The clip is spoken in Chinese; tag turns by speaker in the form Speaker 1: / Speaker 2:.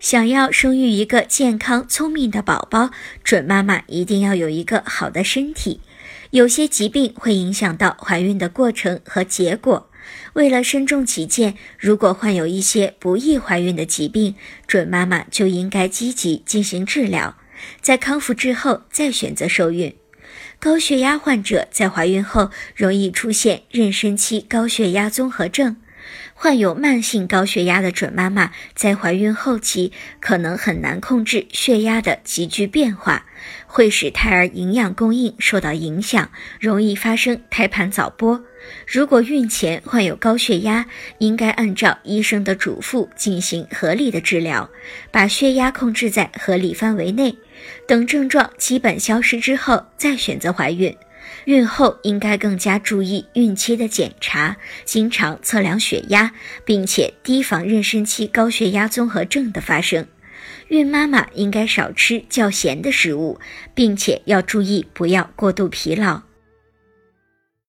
Speaker 1: 想要生育一个健康聪明的宝宝，准妈妈一定要有一个好的身体。有些疾病会影响到怀孕的过程和结果。为了慎重起见，如果患有一些不易怀孕的疾病，准妈妈就应该积极进行治疗，在康复之后再选择受孕。高血压患者在怀孕后容易出现妊娠期高血压综合症。患有慢性高血压的准妈妈在怀孕后期可能很难控制血压的急剧变化，会使胎儿营养供应受到影响，容易发生胎盘早剥。如果孕前患有高血压，应该按照医生的嘱咐进行合理的治疗，把血压控制在合理范围内。等症状基本消失之后，再选择怀孕。孕后应该更加注意孕期的检查，经常测量血压，并且提防妊娠期高血压综合症的发生。孕妈妈应该少吃较咸的食物，并且要注意不要过度疲劳。